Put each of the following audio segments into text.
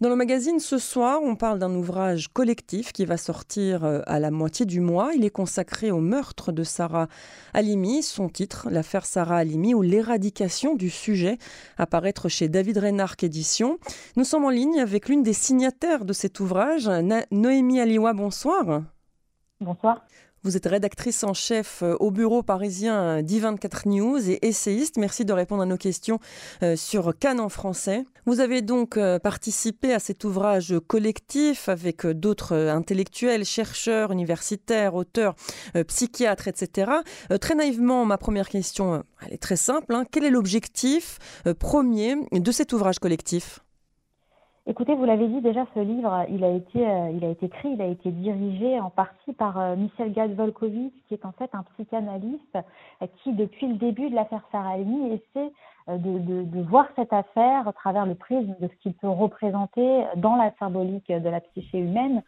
Dans le magazine ce soir, on parle d'un ouvrage collectif qui va sortir euh, à la moitié du mois. Il est consacré au meurtre de Sarah Halimi. Son titre, L'affaire Sarah Halimi ou l'éradication du sujet, apparaître chez David Reynard Édition. Nous sommes en ligne avec l'une des signataires de cet ouvrage, Noémie Aliwa. Bonsoir. Bonsoir. Vous êtes rédactrice en chef euh, au bureau parisien d'I24 News et essayiste. Merci de répondre à nos questions euh, sur Cannes français. Vous avez donc euh, participé à cet ouvrage collectif avec d'autres intellectuels, chercheurs, universitaires, auteurs, psychiatres, etc. Très naïvement, ma première question, elle est très simple. Hein. Quel est l'objectif premier de cet ouvrage collectif? Écoutez, vous l'avez dit déjà, ce livre, il a été, euh, il a été écrit, il a été dirigé en partie par euh, Michel Gad-Volkovitch, qui est en fait un psychanalyste euh, qui, depuis le début de l'affaire Sarahini, essaie de, de, de, voir cette affaire à travers le prisme de ce qu'il peut représenter dans la symbolique de la psyché humaine,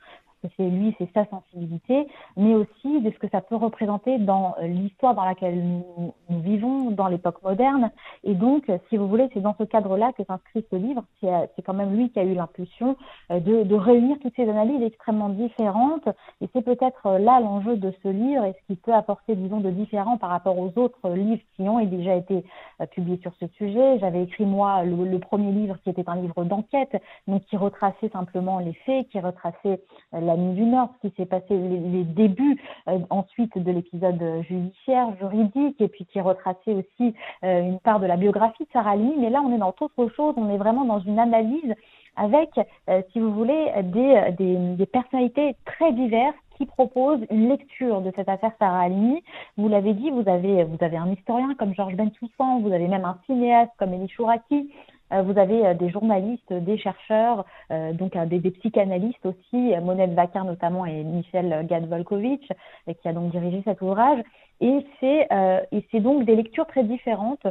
c'est lui, c'est sa sensibilité, mais aussi de ce que ça peut représenter dans euh, l'histoire dans laquelle nous, vivons, dans l'époque moderne. Et donc, si vous voulez, c'est dans ce cadre-là que s'inscrit ce livre. C'est euh, quand même lui qui a eu l'impulsion euh, de, de, réunir toutes ces analyses extrêmement différentes. Et c'est peut-être là l'enjeu de ce livre et ce qui peut apporter, disons, de différent par rapport aux autres livres qui ont déjà été publiés sur ce sujet. J'avais écrit, moi, le, le, premier livre qui était un livre d'enquête, donc qui retraçait simplement les faits, qui retraçait la la nuit du Nord, ce qui s'est passé, les, débuts euh, ensuite de l'épisode judiciaire, juridique, et puis qui retraçait aussi euh, une part de la biographie de Sarah Lee. Mais là, on est dans autre chose, on est vraiment dans une analyse avec, euh, si vous voulez, des, des, personnalités très diverses qui proposent une lecture de cette affaire Sarah Halimi. Vous l'avez dit, vous avez, vous avez un historien comme Georges Bensoussan, vous avez même un cinéaste comme Elie Chouraki, vous avez euh, des journalistes, des chercheurs, euh, donc des, psychanalystes aussi, Monette Vaquin notamment et Michel Gadvolkovitch, qui a donc dirigé cet ouvrage. Et c'est donc des lectures très différentes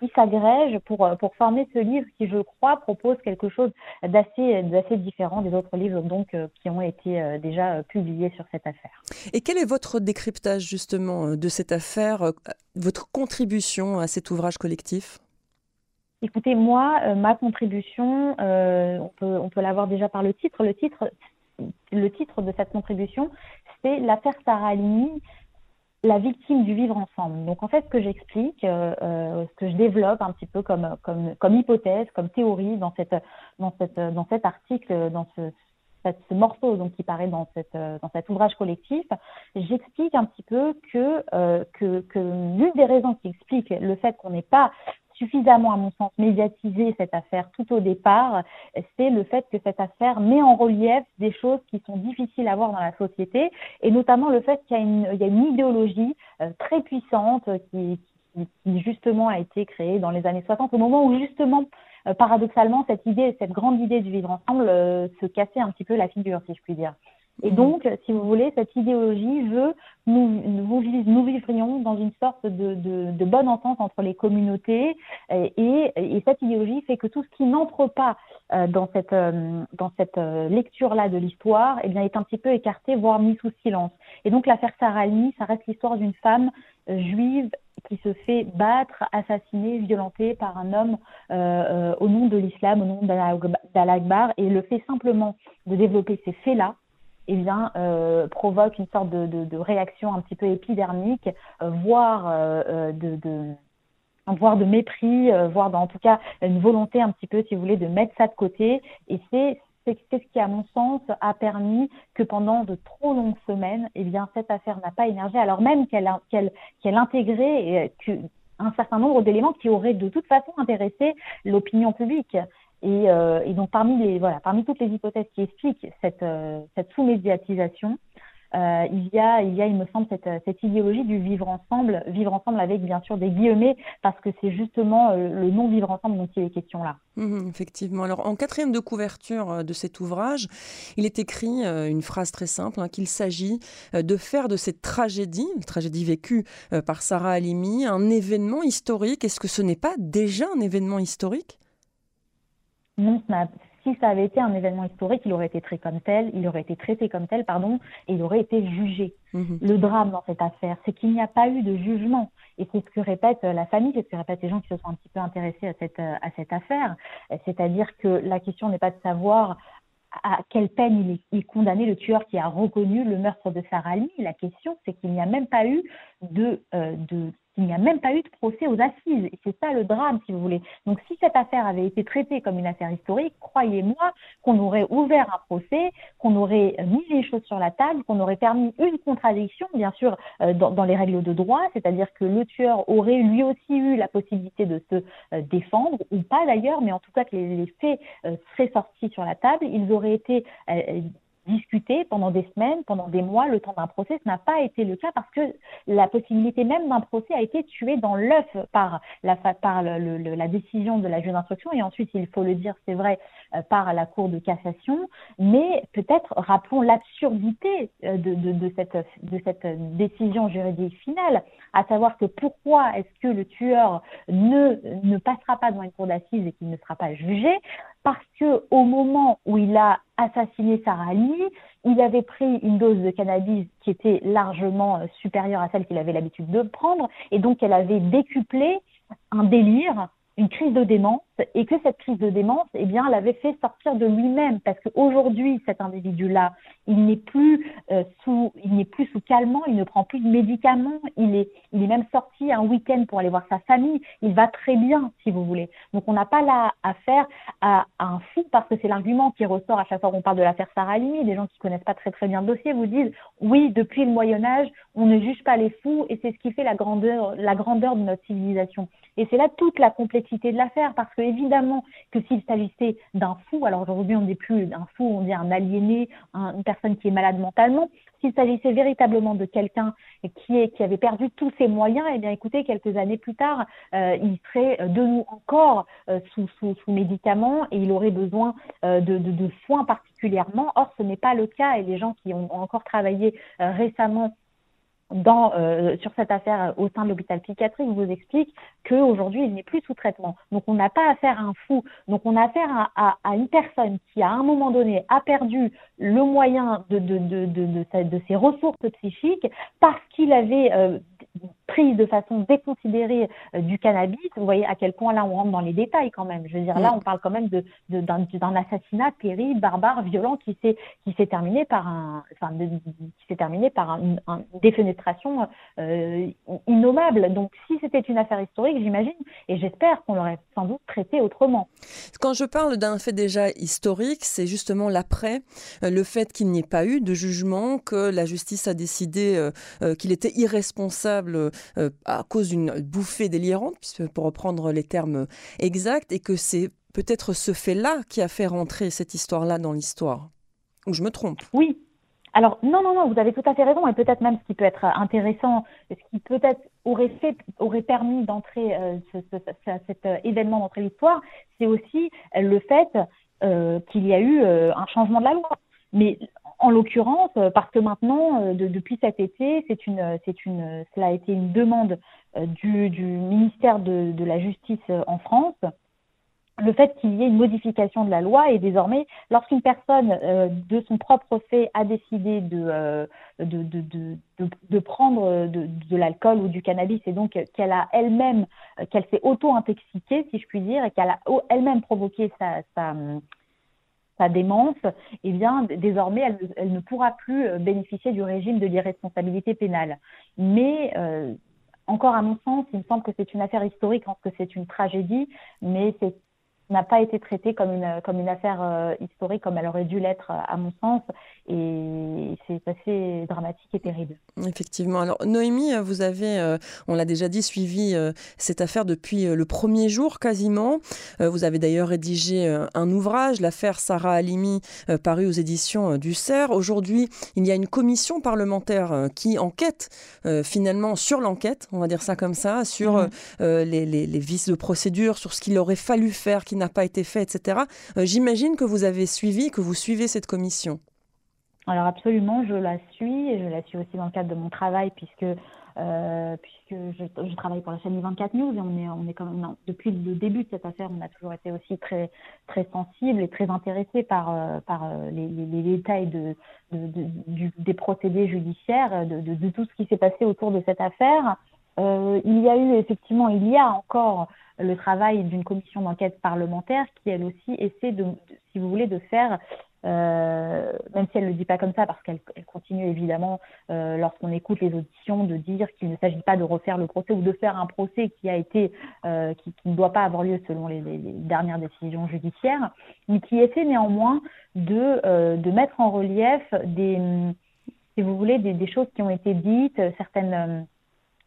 qui s'agrègent pour pour former ce livre qui, je crois, propose quelque chose d'assez d'assez différent des autres livres donc qui ont été déjà publiés sur cette affaire. Et quel est votre décryptage justement de cette affaire, votre contribution à cet ouvrage collectif? Écoutez, moi, euh, ma contribution, euh, on peut, on peut l'avoir déjà par le titre. Le titre, le titre de cette contribution, c'est l'affaire Sarah Halimi, la victime du vivre ensemble. Donc en fait, ce que j'explique, euh, ce que je développe un petit peu comme, comme, comme hypothèse, comme théorie dans, cette, dans, cette, dans cet article, dans ce, ce morceau donc qui paraît dans, cette, dans cet ouvrage collectif, j'explique un petit peu que, que, que l'une des raisons qui explique le fait qu'on n'ait pas suffisamment, à mon sens, médiatisé cette affaire tout au départ, c'est le fait que cette affaire met en relief des choses qui sont difficiles à voir dans la société, et notamment le fait qu'il y a une, idéologie euh, très puissante qui, qui, justement a été créée dans les années 60, au moment où justement, euh, paradoxalement, cette idée, cette grande idée du vivre ensemble euh, se cassait un petit peu la figure, si je puis dire. Et mhm. donc, si vous voulez, cette idéologie veut nous, nous, nous vivrions dans une sorte de, de, de, bonne entente entre les communautés et, et, cette idéologie fait que tout ce qui n'entre pas euh, dans cette, euh, dans cette euh, lecture-là de l'histoire eh bien, est un petit peu écarté, voire mis sous silence. Et donc l'affaire Sarah ça reste l'histoire d'une femme juive qui se fait battre, assassiner, violenter par un homme euh, au nom de l'islam, au nom d'Al-Akbar, et le fait simplement de développer ces faits-là, eh bien, euh, provoque une sorte de, de, réaction un petit peu épidermique, euh, voire euh, de, de voire de mépris, voire en tout cas une volonté un petit peu, si vous voulez, de mettre ça de côté. Et c'est c'est ce qui, à mon sens, a permis que pendant de trop longues semaines, eh bien, cette affaire n'a pas émergé, alors même qu'elle qu'elle qu'elle intégrait un certain nombre d'éléments qui auraient de toute façon intéressé l'opinion publique. Et, euh, et, donc parmi toutes les hypothèses qui expliquent cette, euh, sous-médiatisation, euh, il y a, il y a, il me semble, cette, idéologie du vivre ensemble, vivre ensemble avec bien sûr des guillemets, parce que c'est justement le non vivre ensemble dont il est question là. Mmh, effectivement. Alors, en quatrième de couverture de cet ouvrage, il est écrit une phrase très simple hein, qu'il s'agit de faire de cette tragédie, tragédie vécue par Sarah Halimi, un événement historique. Est-ce que ce n'est pas déjà un événement historique? Non, si ça avait été un événement historique, il aurait été traité comme tel, il aurait été traité comme tel, pardon, et il aurait été jugé. Mhm. Le drame dans cette affaire, c'est qu'il n'y a pas eu de jugement. Et c'est ce que répète la famille, c'est ce que répètent les gens qui se sont un petit peu intéressés à cette, à cette affaire. C'est-à-dire que la question n'est pas de savoir à quelle peine il est, condamné, le tueur qui a reconnu le meurtre de Sarah. La question, c'est qu'il n'y a même pas eu de, euh, de il n'y a même pas eu de procès aux assises. C'est ça le drame, si vous voulez. Donc, si cette affaire avait été traitée comme une affaire historique, croyez-moi qu'on aurait ouvert un procès, qu'on aurait mis les choses sur la table, qu'on aurait permis une contradiction, bien sûr, euh, dans, les règles de droit, c'est-à-dire que le tueur aurait lui aussi eu la possibilité de se euh, défendre, ou pas d'ailleurs, mais en tout cas que les, les faits euh, seraient sortis sur la table. Ils auraient été discuté pendant des semaines, pendant des mois, le temps d'un procès. Ce n'a pas été le cas parce que la possibilité même d'un procès a été tuée dans l'œuf par, la, par le, la décision de la juge d'instruction et ensuite, il faut le dire, c'est vrai, euh, par la Cour de cassation. Mais peut-être rappelons l'absurdité euh, de, cette, de cette décision juridique finale, à savoir que pourquoi est-ce que le tueur ne, ne passera pas devant une cour d'assises et qu'il ne sera pas jugé? Parce que au moment où il a assassiné Sarah Ali, il avait pris une dose de cannabis qui était largement euh, supérieure à celle qu'il avait l'habitude de prendre, et donc elle avait décuplé un délire une crise de démence et que cette crise de démence, eh bien, l'avait fait sortir de lui-même parce qu'aujourd'hui, cet individu-là, il n'est plus euh, sous, il n'est plus sous calmant, il ne prend plus de médicaments, il est, il est même sorti un week-end pour aller voir sa famille, il va très bien, si vous voulez. Donc, on n'a pas là affaire à, à, un fou parce que c'est l'argument qui ressort à chaque fois qu'on parle de l'affaire Sarah Halimi. Des gens qui connaissent pas très très bien le dossier vous disent, oui, depuis le Moyen Âge, on ne juge pas les fous et c'est ce qui fait la grandeur, la grandeur de notre civilisation. Et c'est là toute la complexité de l'affaire, parce que évidemment que s'il s'agissait d'un fou, alors aujourd'hui on ne dit plus un fou, on dit un aliéné, une personne qui est malade mentalement, s'il s'agissait véritablement de quelqu'un qui, qui avait perdu tous ses moyens, eh bien écoutez, quelques années plus tard, euh, il serait de nous encore euh, sous, sous, sous, médicaments et il aurait besoin euh, de, de, soins particulièrement. Or, ce n'est pas le cas et les gens qui ont encore travaillé récemment dans, euh, sur cette affaire au sein de l'hôpital psychiatrique vous explique qu'aujourd'hui, il n'est plus sous traitement. Donc, on n'a pas affaire à un fou. Donc, on a affaire à, une personne qui, à un moment donné, a perdu le moyen de, de, de, de, de, de ses ressources psychiques parce qu'il avait euh, prise de façon déconsidérée euh, du cannabis, vous voyez à quel point là on rentre dans les détails quand même. Je veux dire, là mm. on parle quand même de, d'un, assassinat terrible, barbare, violent qui s'est qui s'est terminé par un, enfin, qui s'est terminé par une défenestration euh, innommable. Donc si c'était une affaire historique, j'imagine, et j'espère qu'on l'aurait sans doute traité autrement. Quand je parle d'un fait déjà historique, c'est justement l'après, euh, le fait qu'il n'y ait pas eu de jugement, que la justice a décidé qu'il était irresponsable euh, à cause d'une bouffée délirante, pour reprendre les termes exacts, et que c'est peut-être ce fait-là qui a fait rentrer cette histoire-là dans l'histoire. Ou je me trompe? Oui. Alors non, non, non, vous avez tout à fait raison, et peut-être même ce qui peut être intéressant, ce qui peut-être aurait fait, aurait permis d'entrer euh, cet euh, événement d'entrer l'histoire, c'est aussi le fait qu'il y a eu un changement de la loi. Mais en l'occurrence, euh, parce que maintenant, euh, depuis cet été, une, cela a été une demande euh, du, ministère de, la Justice en France. Le fait qu'il y ait une modification de la loi et désormais, lorsqu'une personne de son propre fait a décidé de, prendre de, l'alcool ou du cannabis et donc qu'elle a elle-même, qu'elle s'est auto-intoxiquée, si je puis dire, et qu'elle a elle-même provoqué sa sa démence, eh bien, désormais, elle, ne pourra plus euh, bénéficier du régime de l'irresponsabilité pénale. Mais euh, encore à mon sens, il me semble que c'est une affaire historique, que c'est une tragédie, mais c'est n'a pas été traitée comme une, comme une affaire euh, historique comme elle aurait dû l'être à mon sens et c'est assez dramatique et terrible. Effectivement. Alors Noémie, vous avez, euh, on l'a déjà dit, suivi euh, cette affaire depuis le premier jour quasiment. vous avez d'ailleurs rédigé un ouvrage, l'affaire Sarah Halimi, paru aux éditions du CERF. Aujourd'hui, il y a une commission parlementaire qui enquête finalement sur l'enquête, on va dire ça comme ça, sur mmh. les, les, les, vices de procédure, sur ce qu'il aurait fallu faire, n'a pas été fait, etc. Euh, j'imagine que vous avez suivi, que vous suivez cette commission. Alors absolument, je la suis et je la suis aussi dans le cadre de mon travail puisque puisque je, travaille pour la chaîne 24 News et on est, on est quand même, depuis le début de cette affaire, on a toujours été aussi très, très sensible et très intéressé par, par les, détails de, de, des procédés judiciaires, de, tout ce qui s'est passé autour de cette affaire. Il y a eu effectivement, il y a encore le travail d'une commission d'enquête parlementaire qui, elle aussi, essaie de, si vous voulez, de faire euh, même si elle ne le dit pas comme ça, parce qu'elle continue évidemment, euh, lorsqu'on écoute les auditions, de dire qu'il ne s'agit pas de refaire le procès ou de faire un procès qui a été, euh, qui, qui, ne doit pas avoir lieu selon les, dernières décisions judiciaires, mais qui essaie néanmoins de, euh, de mettre en relief des, si vous voulez, des, des, choses qui ont été dites, certaines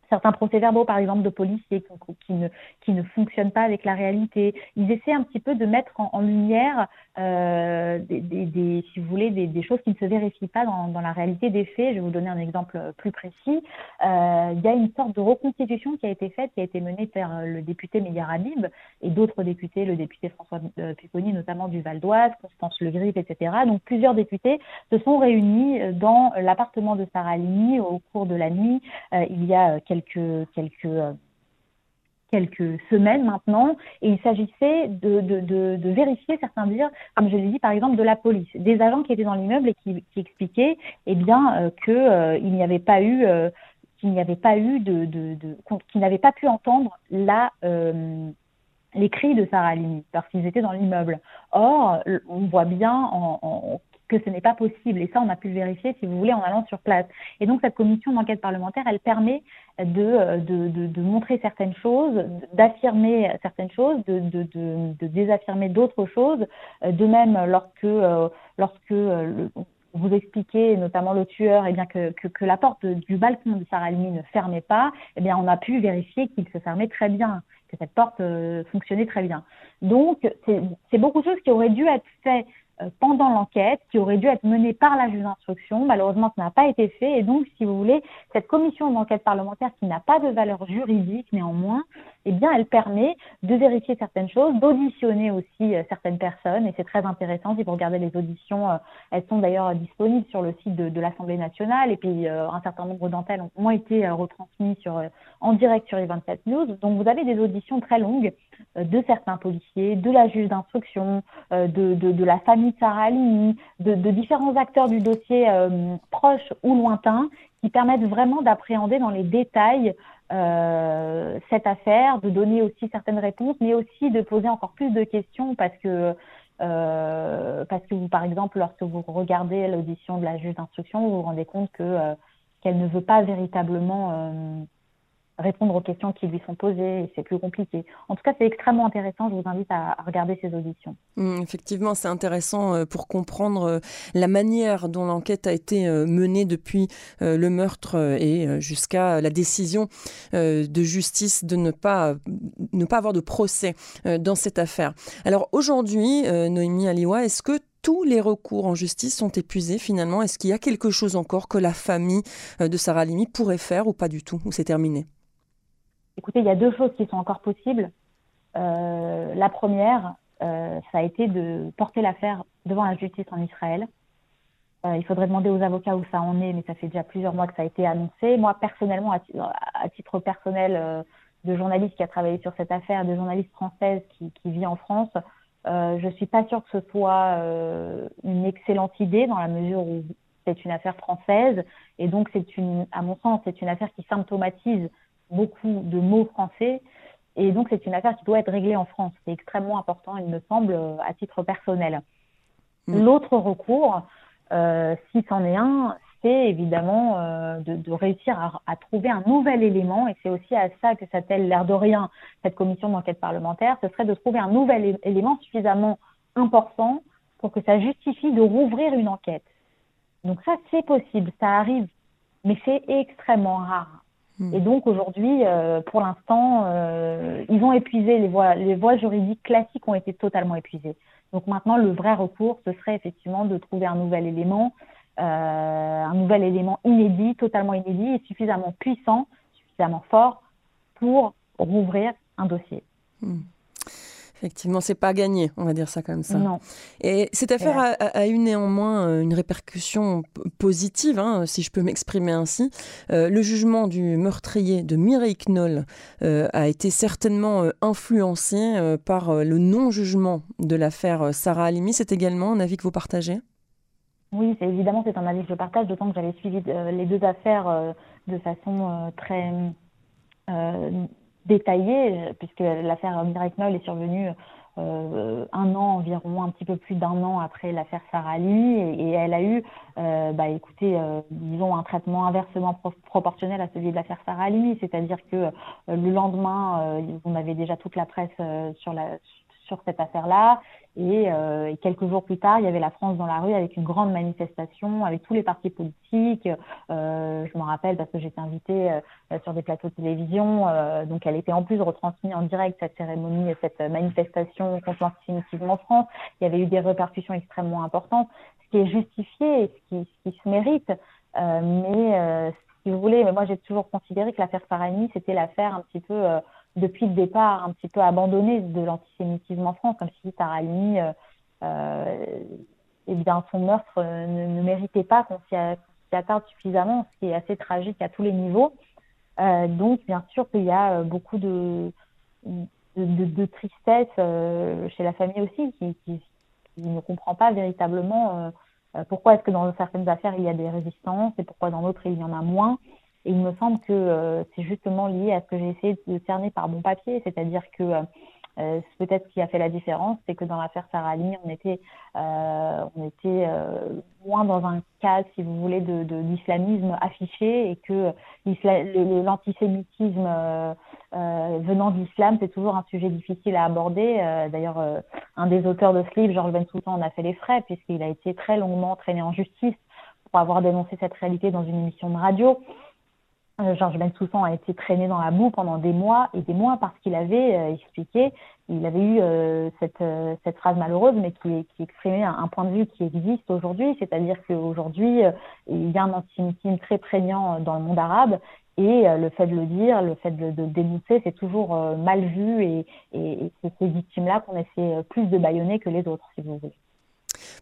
certains procès-verbaux, par exemple, de policiers qui, ne, qui ne fonctionnent pas avec la réalité. Ils essaient un petit peu de mettre en, lumière, euh, des, des, si vous voulez, des, choses qui ne se vérifient pas dans, dans, la réalité des faits. Je vais vous donner un exemple plus précis. Euh, il y a une sorte de reconstitution qui a été faite, qui a été menée par le député Meillard Habib et d'autres députés, le député François euh, Pupponi, notamment du Val d'Oise, Constance Le Grip, etc. Donc plusieurs députés se sont réunis dans l'appartement de Sarah Ligny au cours de la nuit. Euh, il y a quelques quelques, quelques, euh, quelques semaines maintenant, et il s'agissait de, de, de, vérifier certains dires, comme je l'ai dit par exemple de la police, des agents qui étaient dans l'immeuble et qui, expliquaient eh bien euh, que euh, il n'y avait pas eu qu'il n'y avait pas eu de, de, de pas pu entendre la les cris de Sarah Halimi parce qu'ils étaient dans l'immeuble. Or, on voit bien en, en, que ce n'est pas possible. Et ça, on a pu le vérifier, si vous voulez, en allant sur place. Et donc, cette commission d'enquête parlementaire, elle permet de, de, de, de montrer certaines choses, d'affirmer certaines choses, de, désaffirmer d'autres choses. De même, lorsque, euh, lorsque euh, vous expliquez, notamment le tueur, eh bien que, que, que, la porte du balcon de Sarah Almi ne fermait pas, eh bien on a pu vérifier qu'il se fermait très bien, que cette porte euh, fonctionnait très bien. Donc c'est beaucoup de choses qui auraient dû être faites euh, pendant l'enquête qui aurait dû être menée par la juge d'instruction. Malheureusement, ça n'a pas été fait. Et donc, si vous voulez, cette commission d'enquête parlementaire qui n'a pas de valeur juridique néanmoins, eh bien, elle permet de vérifier certaines choses, d'auditionner aussi euh, certaines personnes. Et c'est très intéressant. Si vous regardez les auditions, euh, elles sont d'ailleurs disponibles sur le site de, l'Assemblée nationale. Et puis, un certain nombre d'entre elles ont, été retransmises en direct sur les 27 News. Donc, vous avez des auditions très longues de certains policiers, de la juge d'instruction, de, la famille de Sarah de, de, différents acteurs du dossier euh, proches ou lointains, qui permettent vraiment d'appréhender dans les détails euh, cette affaire, de donner aussi certaines réponses, mais aussi de poser encore plus de questions parce que euh, parce que vous, par exemple, lorsque vous regardez l'audition de la juge d'instruction, vous vous rendez compte que qu'elle ne veut pas véritablement répondre aux questions qui lui sont posées c'est plus compliqué. En tout cas, c'est extrêmement intéressant. Je vous invite à, regarder ces auditions. Mmh, effectivement, c'est intéressant euh, pour comprendre euh, la manière dont l'enquête a été euh, menée depuis le meurtre et jusqu'à la décision de justice de ne pas, ne pas avoir de procès dans cette affaire. Alors aujourd'hui, Noémie Aliwa, est-ce que tous les recours en justice sont épuisés finalement? Est-ce qu'il y a quelque chose encore que la famille de Sarah Limi pourrait faire ou pas du tout? Ou c'est terminé? Écoutez, il y a deux choses qui sont encore possibles. Euh, la première, euh, ça a été de porter l'affaire devant la justice en Israël. Euh, il faudrait demander aux avocats où ça en est, mais ça fait déjà plusieurs mois que ça a été annoncé. Moi, personnellement, à, titre personnel de journaliste qui a travaillé sur cette affaire, de journaliste française qui, vit en France, je ne suis pas sûre que ce soit une excellente idée dans la mesure où c'est une affaire française et donc à mon sens, c'est une affaire qui symptomatise beaucoup de mots français. Et donc, c'est une affaire qui doit être réglée en France. C'est extrêmement important, il me semble, à titre personnel. Mm. L'autre recours, euh, si c'en est un, c'est évidemment euh, de, de, réussir à, à, trouver un nouvel élément, et c'est aussi à ça que s'attelle l'air de rien cette commission d'enquête parlementaire, ce serait de trouver un nouvel élément suffisamment important pour que ça justifie de rouvrir une enquête. Donc ça, c'est possible, ça arrive, mais c'est extrêmement rare. Hmm. Et donc aujourd'hui, euh, pour l'instant, euh, ils ont épuisé les voies, les voies juridiques classiques ont été totalement épuisées. Donc maintenant, le vrai recours, ce serait effectivement de trouver un nouvel élément, euh, un nouvel élément inédit, totalement inédit et suffisamment puissant, suffisamment fort pour rouvrir un dossier. Hmm. Effectivement, c'est pas gagné, on va dire ça comme ça. Non. Et cette affaire a, eu néanmoins euh, une répercussion positive, hein, si je peux m'exprimer ainsi. Euh, le jugement du meurtrier de Mireille Knoll euh, a été certainement influencé par le non-jugement de l'affaire Sarah Halimi. C'est également un avis que vous partagez? Oui, c'est évidemment c'est un avis que je partage, d'autant que j'avais suivi les deux affaires de façon très détaillée, euh, puisque l'affaire Knoll est survenue euh, un an environ, un petit peu plus d'un an après l'affaire Sarah Ali, et, elle a eu, euh, bah, écoutez, euh, disons un traitement inversement proportionnel à celui de l'affaire Sarah Ali, c'est-à-dire que le lendemain, on avait déjà toute la presse sur la sur cette affaire-là. Euh, et, quelques jours plus tard, il y avait la France dans la rue avec une grande manifestation, avec tous les partis politiques. Euh, je me rappelle parce que j'étais invitée euh, sur des plateaux de télévision. donc, elle était en plus retransmise en direct, cette cérémonie, cette manifestation contre l'antisémitisme en France. Il y avait eu des répercussions extrêmement importantes, ce qui est justifié et ce qui, ce qui se mérite. mais si vous voulez, mais moi j'ai toujours considéré que l'affaire Farani, c'était l'affaire un petit peu depuis le départ un petit peu abandonné de l'antisémitisme en France, comme si Sarah euh, euh, eh bien, son meurtre euh, ne, méritait pas qu'on s'y attarde suffisamment, ce qui est assez tragique à tous les niveaux. Euh, donc, bien sûr qu'il y a beaucoup de, de, de, tristesse chez la famille aussi, qui, qui, ne comprend pas véritablement pourquoi est-ce que dans certaines affaires il y a des résistances et pourquoi dans d'autres il y en a moins. Et il me semble que euh, c'est justement lié à ce que j'ai essayé de cerner par bon papier, c'est-à-dire que euh, euh peut-être ce qui a fait la différence, c'est que dans l'affaire Sarah Ali, on était, on était moins dans un cas, si vous voulez, de, l'islamisme affiché et que l'antisémitisme venant de l'islam, c'est toujours un sujet difficile à aborder. D'ailleurs, un des auteurs de ce livre, Georges Bensoutan, en a fait les frais puisqu'il a été très longuement traîné en justice pour avoir dénoncé cette réalité dans une émission de radio. Euh, Georges Bensoussan a été traîné dans la boue pendant des mois et des mois parce qu'il avait euh, expliqué, il avait eu euh, cette, cette phrase malheureuse, mais qui, qui exprimait un, point de vue qui existe aujourd'hui, c'est-à-dire qu'aujourd'hui, il y a un antisémitisme très prégnant dans le monde arabe et le fait de le dire, le fait de, de le dénoncer, c'est toujours mal vu et, et, et c'est ces victimes-là qu'on essaie plus de baïonner que les autres, si vous voulez.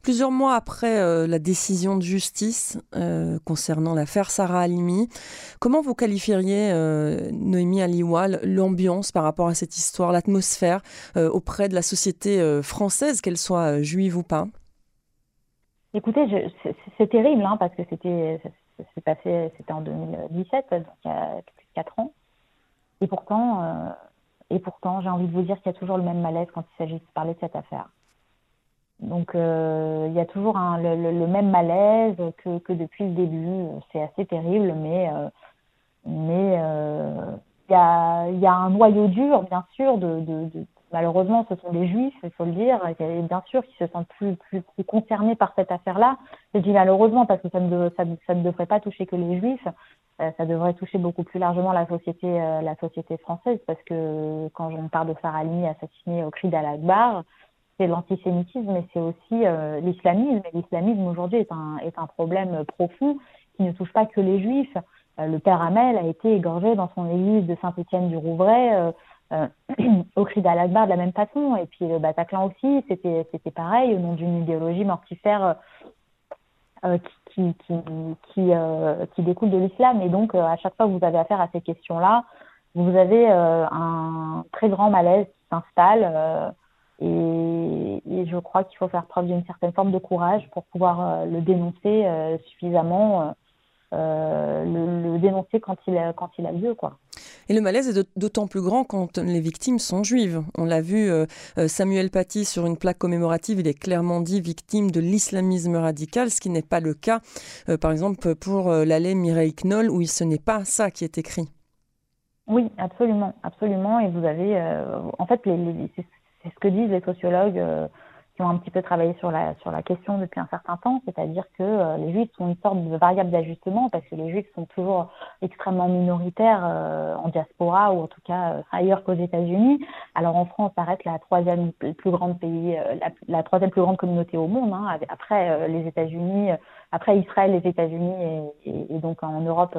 Plusieurs mois après euh, la décision de justice euh, concernant l'affaire Sarah Halimi, comment vous qualifieriez, euh, Noémie Aliwal, l'ambiance par rapport à cette histoire, l'atmosphère auprès de la société française, qu'elle soit juive ou pas? Écoutez, c'est terrible hein, parce que c'était en 2017, donc il y a plus de 4 ans. Et pourtant, et pourtant j'ai envie de vous dire qu'il y a toujours le même malaise quand il s'agit de parler de cette affaire. Donc euh, il y a toujours un, le, le, même malaise que, que, depuis le début. C'est assez terrible, mais euh, mais euh, il y, a, y a un noyau dur, bien sûr. De, de, de, malheureusement, ce sont des juifs, il faut le dire, et bien sûr qui se sentent plus, plus, plus concernés par cette affaire-là. Je dis malheureusement parce que ça ne, ça, ça ne devrait pas toucher que les juifs. ça devrait toucher beaucoup plus largement la société, la société française, parce que quand on parle de Sarah assassinée au cri d'Al-Akbar, c'est l'antisémitisme, mais c'est aussi euh, l'islamisme. L'islamisme aujourd'hui est un, est un problème profond qui ne touche pas que les juifs. Euh, le père Hamel a été égorgé dans son église de Saint-Étienne du Rouvray euh, euh au cri d'Al-Akbar de la même façon. Et puis le Bataclan aussi, c'était c'était pareil, au nom d'une idéologie mortifère qui, qui, qui, qui, découle de l'islam. Et donc, à chaque fois que vous avez affaire à ces questions-là, vous avez un très grand malaise qui s'installe. Et, je crois qu'il faut faire preuve d'une certaine forme de courage pour pouvoir euh, le dénoncer euh, suffisamment, euh, le, dénoncer quand il, a, quand il a lieu. Quoi. Et le malaise est d'autant plus grand quand les victimes sont juives. On l'a vu, Samuel Paty, sur une plaque commémorative, il est clairement dit victime de l'islamisme radical, ce qui n'est pas le cas, par exemple, pour l'allée Mireille Knoll, où ce n'est pas ça qui est écrit. Oui, absolument, absolument. Et vous avez, en fait, les, les, c'est ce que disent les sociologues qui ont un petit peu travaillé sur la, sur la question depuis un certain temps, c'est-à-dire que euh, les juifs sont une sorte de variable d'ajustement parce que les juifs sont toujours extrêmement minoritaires euh, en diaspora ou en tout cas ailleurs qu'aux États-Unis. Alors en France, ça reste la troisième plus grande pays, la, la, troisième plus grande communauté au monde, hein, après les États-Unis, après Israël, les États-Unis et, et, donc en Europe,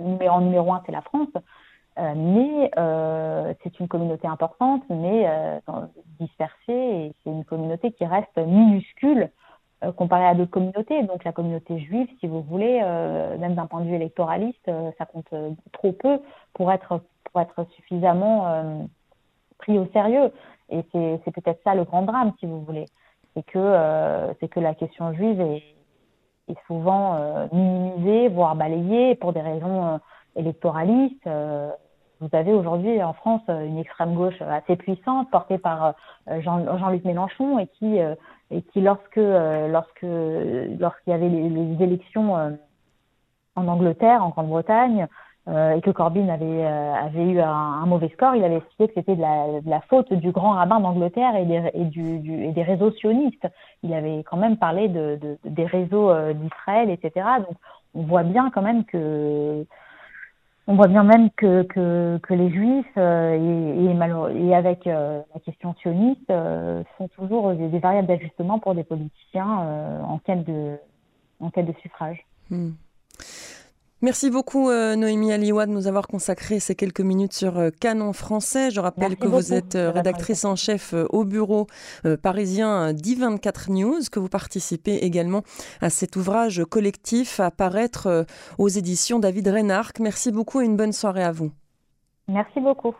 numéro, en numéro un, c'est la France. Mais c'est une communauté importante, mais dispersée, et c'est une communauté qui reste minuscule comparée à d'autres communautés. Donc la communauté juive, si vous voulez, même d'un point de vue électoraliste, ça compte trop peu pour être, pour être suffisamment pris au sérieux. Et c'est peut-être ça le grand drame, si vous voulez. C'est que, c'est que la question juive est, est souvent euh, minimisé, voire balayé pour des raisons euh, électoralistes. Euh, vous avez aujourd'hui en France une extrême gauche assez puissante portée par Jean, luc Mélenchon et qui, et qui lorsque, lorsque, lorsqu'il y avait les élections en Angleterre, en Grande-Bretagne, euh, et que Corbyn avait, euh, avait eu un, mauvais score, il avait expliqué que c'était de la, faute du grand rabbin d'Angleterre et des, du, du, et des réseaux sionistes. Il avait quand même parlé de, de des réseaux euh, d'Israël, etc. Donc on voit bien quand même que on voit bien même que, que, les juifs et, et, avec la question sioniste sont toujours des, variables d'ajustement pour des politiciens en quête de en de suffrage. Hmm. Merci beaucoup euh, Noémie Aliwa de nous avoir consacré ces quelques minutes sur euh, Canon français. Je rappelle que vous êtes euh, rédactrice en chef au bureau parisien d'I24 News, que vous participez également à cet ouvrage collectif à paraître aux éditions David Reynard. Merci beaucoup et une bonne soirée à vous. Merci beaucoup.